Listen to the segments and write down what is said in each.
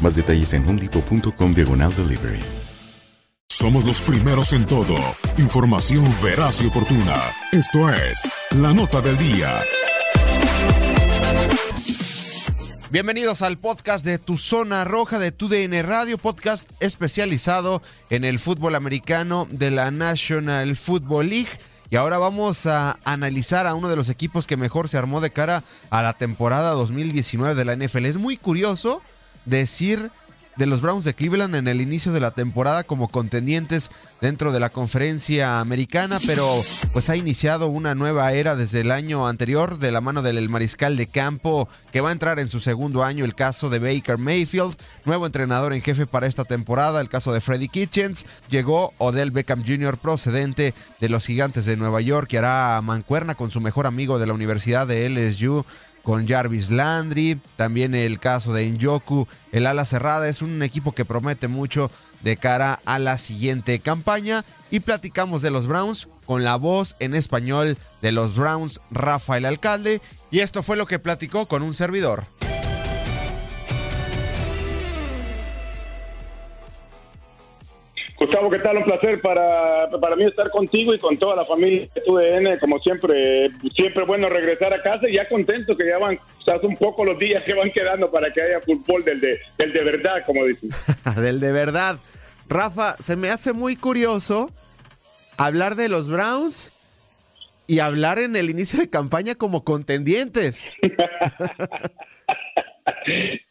Más detalles en homedepot.com diagonal delivery. Somos los primeros en todo. Información veraz y oportuna. Esto es La Nota del Día. Bienvenidos al podcast de Tu Zona Roja de Tu DN Radio, podcast especializado en el fútbol americano de la National Football League. Y ahora vamos a analizar a uno de los equipos que mejor se armó de cara a la temporada 2019 de la NFL. Es muy curioso decir de los Browns de Cleveland en el inicio de la temporada como contendientes dentro de la conferencia americana, pero pues ha iniciado una nueva era desde el año anterior de la mano del mariscal de campo que va a entrar en su segundo año, el caso de Baker Mayfield, nuevo entrenador en jefe para esta temporada, el caso de Freddy Kitchens, llegó Odell Beckham Jr. procedente de los Gigantes de Nueva York que hará mancuerna con su mejor amigo de la Universidad de LSU con Jarvis Landry, también el caso de Njoku, el ala cerrada, es un equipo que promete mucho de cara a la siguiente campaña y platicamos de los Browns con la voz en español de los Browns, Rafael Alcalde, y esto fue lo que platicó con un servidor. Gustavo, ¿qué tal? Un placer para, para mí estar contigo y con toda la familia de TUDN. Como siempre, siempre bueno regresar a casa y ya contento que ya van, o un poco los días que van quedando para que haya fútbol del de, del de verdad, como dicen. del de verdad. Rafa, se me hace muy curioso hablar de los Browns y hablar en el inicio de campaña como contendientes.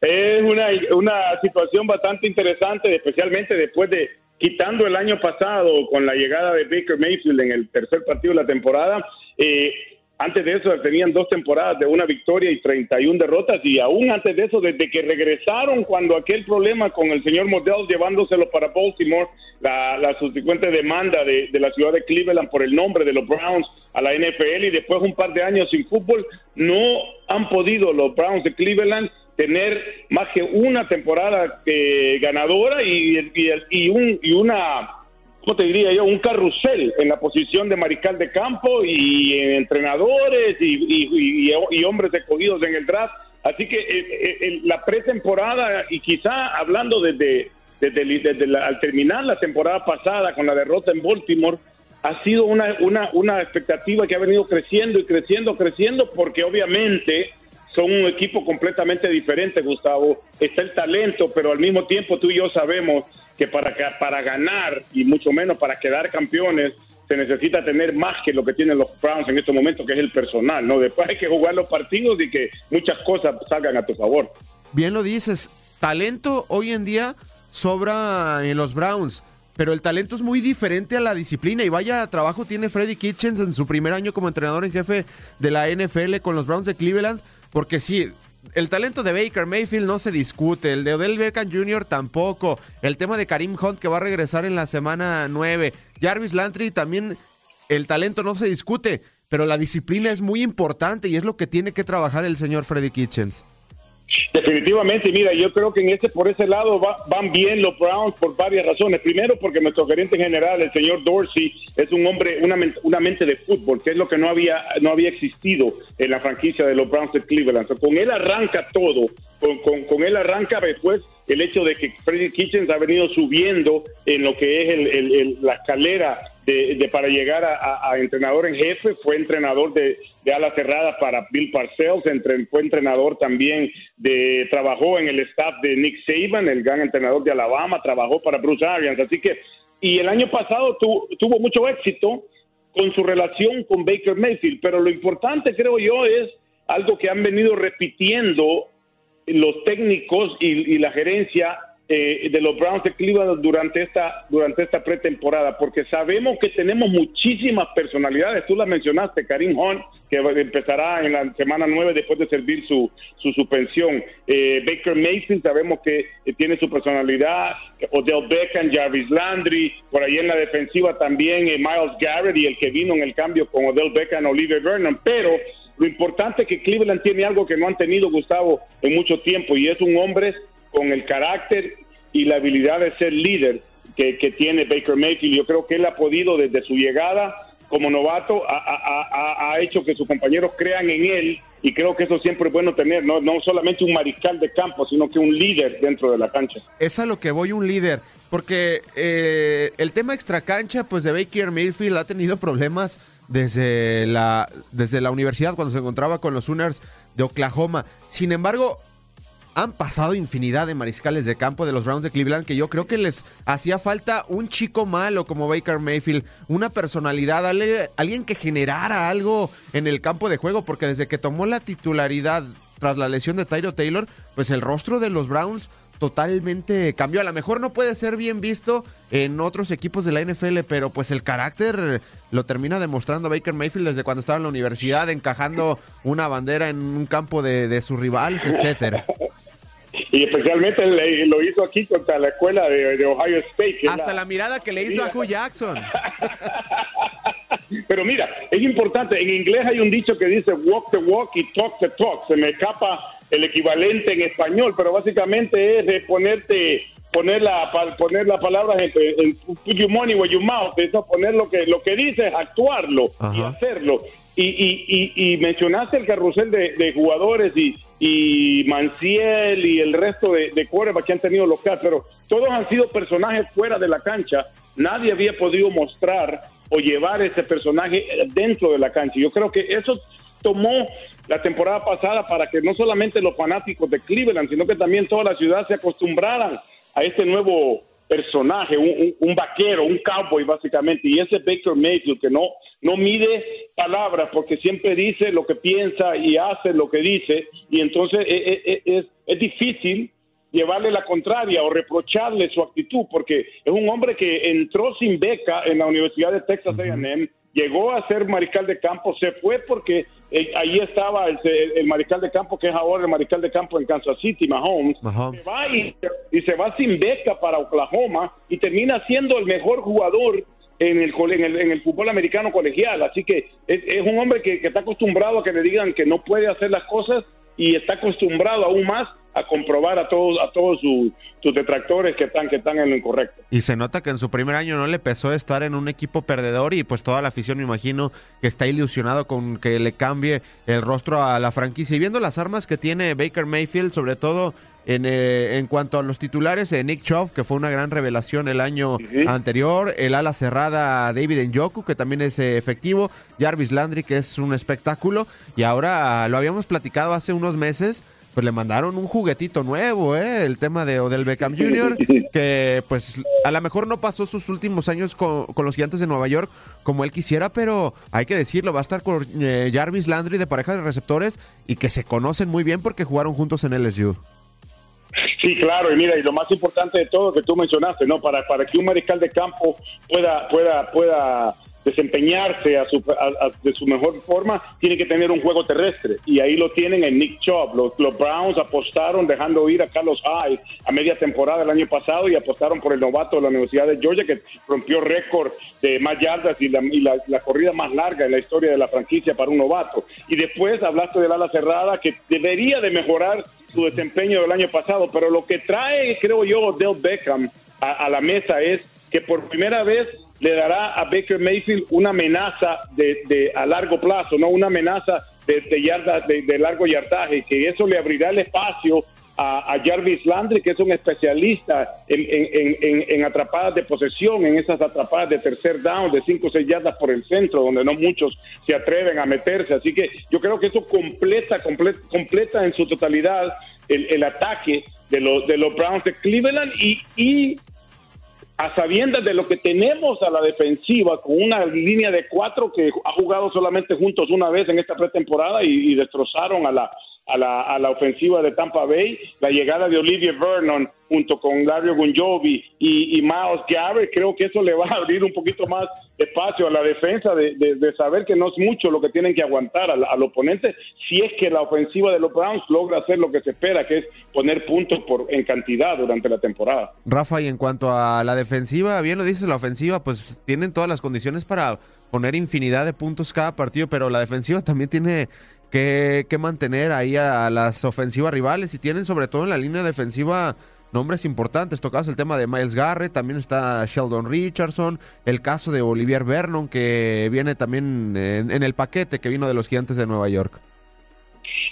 es una, una situación bastante interesante, especialmente después de quitando el año pasado con la llegada de Baker Mayfield en el tercer partido de la temporada. Eh, antes de eso tenían dos temporadas de una victoria y 31 derrotas y aún antes de eso, desde que regresaron cuando aquel problema con el señor Modell llevándoselo para Baltimore, la, la subsecuente demanda de, de, la ciudad de Cleveland por el nombre de los Browns a la NFL y después un par de años sin fútbol, no han podido los Browns de Cleveland tener más que una temporada eh, ganadora y, y, un, y una, ¿cómo te diría yo? Un carrusel en la posición de mariscal de campo y en entrenadores y, y, hombres escogidos en el draft. Así que eh, eh, la pretemporada y quizá hablando desde, desde, al terminar la temporada pasada con la derrota en Baltimore, ha sido una, una, una expectativa que ha venido creciendo y creciendo, creciendo, porque obviamente son un equipo completamente diferente, Gustavo. Está el talento, pero al mismo tiempo tú y yo sabemos que para, para ganar y mucho menos para quedar campeones se necesita tener más que lo que tienen los Browns en estos momentos, que es el personal, ¿no? Después hay que jugar los partidos y que muchas cosas salgan a tu favor. Bien lo dices, talento hoy en día sobra en los Browns. Pero el talento es muy diferente a la disciplina y vaya trabajo tiene Freddy Kitchens en su primer año como entrenador en jefe de la NFL con los Browns de Cleveland porque sí, el talento de Baker Mayfield no se discute, el de Odell Beckham Jr. tampoco, el tema de Karim Hunt que va a regresar en la semana 9, Jarvis Landry también, el talento no se discute, pero la disciplina es muy importante y es lo que tiene que trabajar el señor Freddy Kitchens. Definitivamente, mira, yo creo que en ese por ese lado van bien los Browns por varias razones. Primero, porque nuestro gerente general, el señor Dorsey, es un hombre, una, una mente de fútbol, que es lo que no había no había existido en la franquicia de los Browns de Cleveland. con él arranca todo, con, con, él arranca después el hecho de que Freddy Kitchens ha venido subiendo en lo que es el, la escalera de, para llegar a, entrenador en jefe, fue entrenador de, de ala cerrada para Bill Parcells, fue entrenador también de, trabajó en el staff de Nick Saban, el gran entrenador de Alabama, trabajó para Bruce Arians, así que, y el año pasado tuvo mucho éxito con su relación con Baker Mayfield, pero lo importante creo yo es algo que han venido repitiendo los técnicos y la gerencia eh, de los Browns de Cleveland durante esta, durante esta pretemporada, porque sabemos que tenemos muchísimas personalidades. Tú la mencionaste, Karim Hunt, que empezará en la semana 9 después de servir su, su suspensión. Eh, Baker Mason, sabemos que eh, tiene su personalidad. Odell Beckham, Jarvis Landry, por ahí en la defensiva también Miles Garrett y el que vino en el cambio con Odell Beckham, Oliver Vernon. Pero lo importante es que Cleveland tiene algo que no han tenido, Gustavo, en mucho tiempo, y es un hombre con el carácter y la habilidad de ser líder que, tiene Baker Mayfield. Yo creo que él ha podido desde su llegada como novato, ha, hecho que sus compañeros crean en él y creo que eso siempre es bueno tener, no, no solamente un mariscal de campo, sino que un líder dentro de la cancha. Es a lo que voy, un líder. Porque eh, el tema extracancha, pues de Baker Mayfield ha tenido problemas desde la, desde la universidad cuando se encontraba con los Sooners de Oklahoma. Sin embargo, han pasado infinidad de mariscales de campo de los Browns de Cleveland que yo creo que les hacía falta un chico malo como Baker Mayfield, una personalidad, alguien que generara algo en el campo de juego, porque desde que tomó la titularidad tras la lesión de Tyro Taylor, pues el rostro de los Browns totalmente cambió. A lo mejor no puede ser bien visto en otros equipos de la NFL, pero pues el carácter lo termina demostrando Baker Mayfield desde cuando estaba en la universidad, encajando una bandera en un campo de, de sus rivales, etcétera. Y especialmente lo hizo aquí contra la escuela de, Ohio State. Hasta la... mirada que le hizo a Hugh Jackson. Pero mira, es importante, en inglés hay un dicho que dice walk the walk y talk the talk. Se me escapa el equivalente en español, pero básicamente es de ponerte poner la poner las palabras en, put your money where your mouth, eso poner lo que lo que dices, actuarlo y hacerlo. Y, y, y, mencionaste el carrusel de, jugadores y, y, Manciel y el resto de, de que han tenido local, pero todos han sido personajes fuera de la cancha. Nadie había podido mostrar o llevar ese personaje dentro de la cancha. Yo creo que eso tomó la temporada pasada para que no solamente los fanáticos de Cleveland, sino que también toda la ciudad se acostumbraran a este nuevo personaje, un, vaquero, un cowboy básicamente, y ese Baker Mayfield que no, no mide palabras porque siempre dice lo que piensa y hace lo que dice, y entonces e, e, e, es, es, difícil llevarle la contraria o reprocharle su actitud, porque es un hombre que entró sin beca en la Universidad de Texas A&M, llegó a ser mariscal de campo, se fue porque eh, ahí estaba el, mariscal de campo que es ahora el mariscal de campo en Kansas City, Mahomes, Se va y, se va sin beca para Oklahoma y termina siendo el mejor jugador en el, en el, fútbol americano colegial. Así que es, un hombre que, está acostumbrado a que le digan que no puede hacer las cosas y está acostumbrado aún más a comprobar a todos a todos sus detractores que están que están en lo incorrecto. Y se nota que en su primer año no le pesó estar en un equipo perdedor y pues toda la afición me imagino que está ilusionado con que le cambie el rostro a la franquicia y viendo las armas que tiene Baker Mayfield, sobre todo en, eh, en cuanto a los titulares, eh, Nick Chubb, que fue una gran revelación el año anterior, el ala cerrada David Njoku, que también es eh, efectivo, Jarvis Landry, que es un espectáculo, y ahora lo habíamos platicado hace unos meses, pues le mandaron un juguetito nuevo, ¿eh? El tema de Odell Beckham Jr., que pues a lo mejor no pasó sus últimos años con, los gigantes de Nueva York como él quisiera, pero hay que decirlo, va a estar con eh, Jarvis Landry de pareja de receptores y que se conocen muy bien porque jugaron juntos en LSU. Sí, claro, y mira, y lo más importante de todo que tú mencionaste, ¿no? Para, para que un mariscal de campo pueda, pueda, pueda desempeñarse a su, de su mejor forma, tiene que tener un juego terrestre. Y ahí lo tienen en Nick Chubb. Los, los Browns apostaron dejando ir a Carlos Hyde a media temporada el año pasado y apostaron por el novato de la Universidad de Georgia que rompió récord de más yardas y, la, la, corrida más larga en la historia de la franquicia para un novato. Y después hablaste del ala cerrada que debería de mejorar su desempeño del año pasado, pero lo que trae, creo yo, Del Beckham a, la mesa es que por primera vez le dará a Baker Mayfield una amenaza de, a largo plazo, no una amenaza de, de, de largo yardaje, que eso le abrirá el espacio a, Jarvis Landry, que es un especialista en, atrapadas de posesión, en esas atrapadas de tercer down, de 5 o 6 yardas por el centro, donde no muchos se atreven a meterse. Así que yo creo que eso completa, completa, completa en su totalidad el, ataque de los, de los Browns de Cleveland y a sabiendas de lo que tenemos a la defensiva, con una línea de cuatro que ha jugado solamente juntos una vez en esta pretemporada y destrozaron a la a la, a la ofensiva de Tampa Bay, la llegada de Olivier Vernon junto con Dario Gunjovi y, y, Miles Garrett, creo que eso le va a abrir un poquito más espacio a la defensa de, de, saber que no es mucho lo que tienen que aguantar al, al, oponente si es que la ofensiva de los Browns logra hacer lo que se espera, que es poner puntos por en cantidad durante la temporada. Rafa, y en cuanto a la defensiva, bien lo dices, la ofensiva, pues tienen todas las condiciones para poner infinidad de puntos cada partido, pero la defensiva también tiene que, mantener ahí a, las ofensivas rivales y tienen sobre todo en la línea defensiva nombres importantes. Tocas el tema de Miles Garrett, también está Sheldon Richardson, el caso de Olivier Vernon, que viene también en, el paquete que vino de los Gigantes de Nueva York.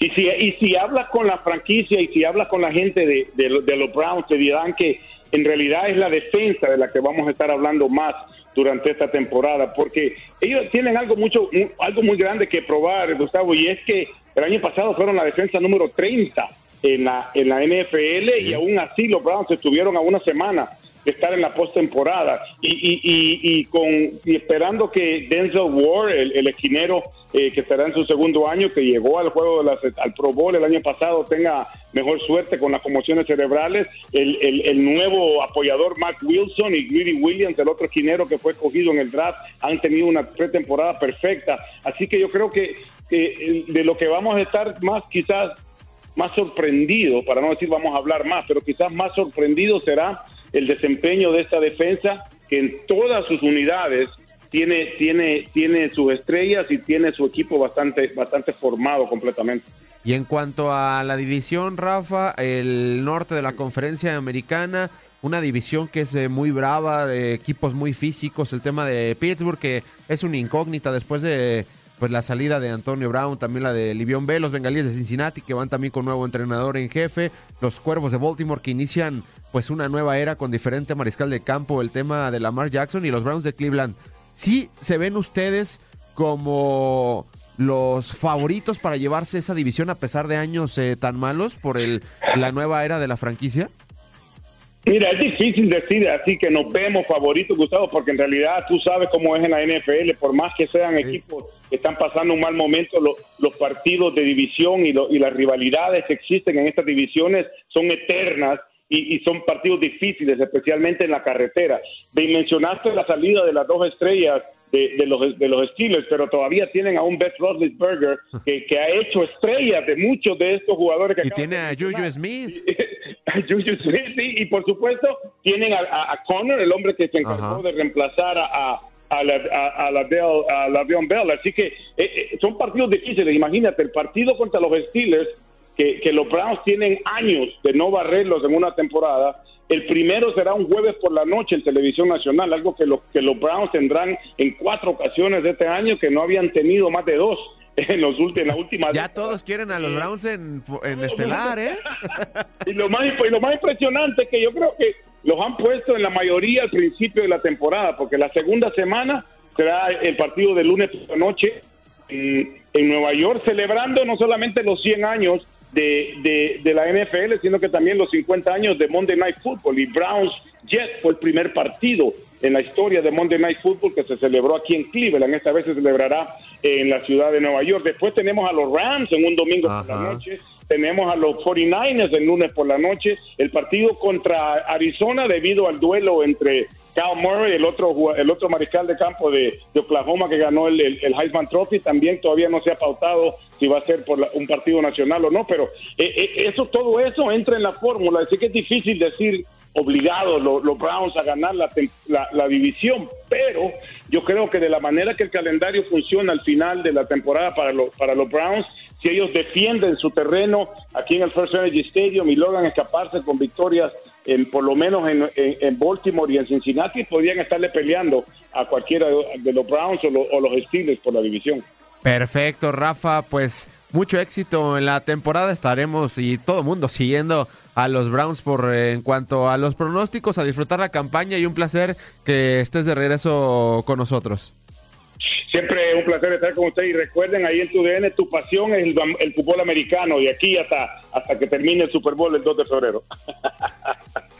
Y si, y si hablas con la franquicia y si hablas con la gente de, de los Browns, te dirán que en realidad es la defensa de la que vamos a estar hablando más durante esta temporada, porque ellos tienen algo mucho, algo muy grande que probar, Gustavo, y es que el año pasado fueron la defensa número 30 en la, en la NFL y aún así los Browns estuvieron a una semana de estar en la postemporada y, y, y, y, con, y esperando que Denzel Ward, el, esquinero eh, que estará en su segundo año, que llegó al juego de las, al Pro Bowl el año pasado, tenga mejor suerte con las conmociones cerebrales, el, el, el nuevo apoyador Mark Wilson y Greedy Williams, el otro esquinero que fue cogido en el draft, han tenido una pretemporada perfecta. Así que yo creo que de lo que vamos a estar más quizás más sorprendido, para no decir vamos a hablar más, pero quizás más sorprendido será el desempeño de esta defensa que en todas sus unidades tiene, tiene, tiene sus estrellas y tiene su equipo bastante, bastante formado completamente. Y en cuanto a la división, Rafa, el norte de la conferencia americana, una división que es eh, muy brava, de equipos muy físicos, el tema de Pittsburgh, que es una incógnita después de pues la salida de Antonio Brown, también la de Livion Bell, los bengalíes de Cincinnati que van también con nuevo entrenador en jefe, los cuervos de Baltimore que inician pues una nueva era con diferente mariscal de campo, el tema de Lamar Jackson y los Browns de Cleveland. ¿Sí se ven ustedes como los favoritos para llevarse esa división a pesar de años eh, tan malos por el, la nueva era de la franquicia? Mira, es difícil decir así que nos vemos favoritos, Gustavo, porque en realidad tú sabes cómo es en la NFL, por más que sean equipos que están pasando un mal momento, los partidos de división y, y, las rivalidades que existen en estas divisiones son eternas y, son partidos difíciles, especialmente en la carretera. mencionaste la salida de las dos estrellas de, los, de los Steelers, pero todavía tienen a un Beth Roethlisberger que, que ha hecho estrellas de muchos de estos jugadores que Y tiene a Juju Smith. Juju Smith, sí, y por supuesto tienen a, a, Connor, el hombre que se encargó de reemplazar a, a la, a, la, a la Bell. Así que eh, eh, son partidos difíciles. Imagínate, el partido contra los Steelers, que, que los Browns tienen años de no barrerlos en una temporada, el primero será un jueves por la noche en televisión nacional, algo que, los que los Browns tendrán en cuatro ocasiones de este año que no habían tenido más de dos en, los últimos, en la última. Ya todos quieren a los Browns en, estelar, ¿eh? y, lo más, y lo más impresionante es que yo creo que los han puesto en la mayoría al principio de la temporada, porque la segunda semana será el partido de lunes por la noche en, en Nueva York, celebrando no solamente los 100 años de, de, la NFL, sino que también los 50 años de Monday Night Football. Y Browns Jets fue el primer partido en la historia de Monday Night Football que se celebró aquí en Cleveland. Esta vez se celebrará en la ciudad de Nueva York. Después tenemos a los Rams en un domingo por la noche. Tenemos a los 49ers el lunes por la noche. El partido contra Arizona debido al duelo entre Cal Murray, el otro, el otro mariscal de campo de, Oklahoma que ganó el, Heisman Trophy, también todavía no se ha pautado si va a ser por un partido nacional o no, pero eh, eh, eso todo eso entra en la fórmula, así que es difícil decir obligados los, Browns a ganar la, la, división, pero yo creo que de la manera que el calendario funciona al final de la temporada para, para los Browns, si ellos defienden su terreno aquí en el First Energy Stadium y logran escaparse con victorias en, por lo menos en, en, Baltimore y en Cincinnati, podrían estarle peleando a cualquiera de los Browns o, o los Steelers por la división. Perfecto, Rafa, pues mucho éxito en la temporada. Estaremos y todo el mundo siguiendo a los Browns por eh, en cuanto a los pronósticos, a disfrutar la campaña y un placer que estés de regreso con nosotros. Siempre un placer estar con usted y recuerden ahí en tu DN tu pasión es el, fútbol americano y aquí hasta, hasta que termine el Super Bowl el 2 de febrero.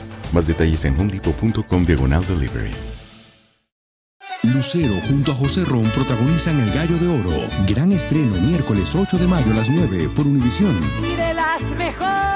Más detalles en homedepot.com diagonal delivery. Lucero junto a José Ron protagonizan El Gallo de Oro. Gran estreno miércoles 8 de mayo a las 9 por Univisión. Y de las mejores.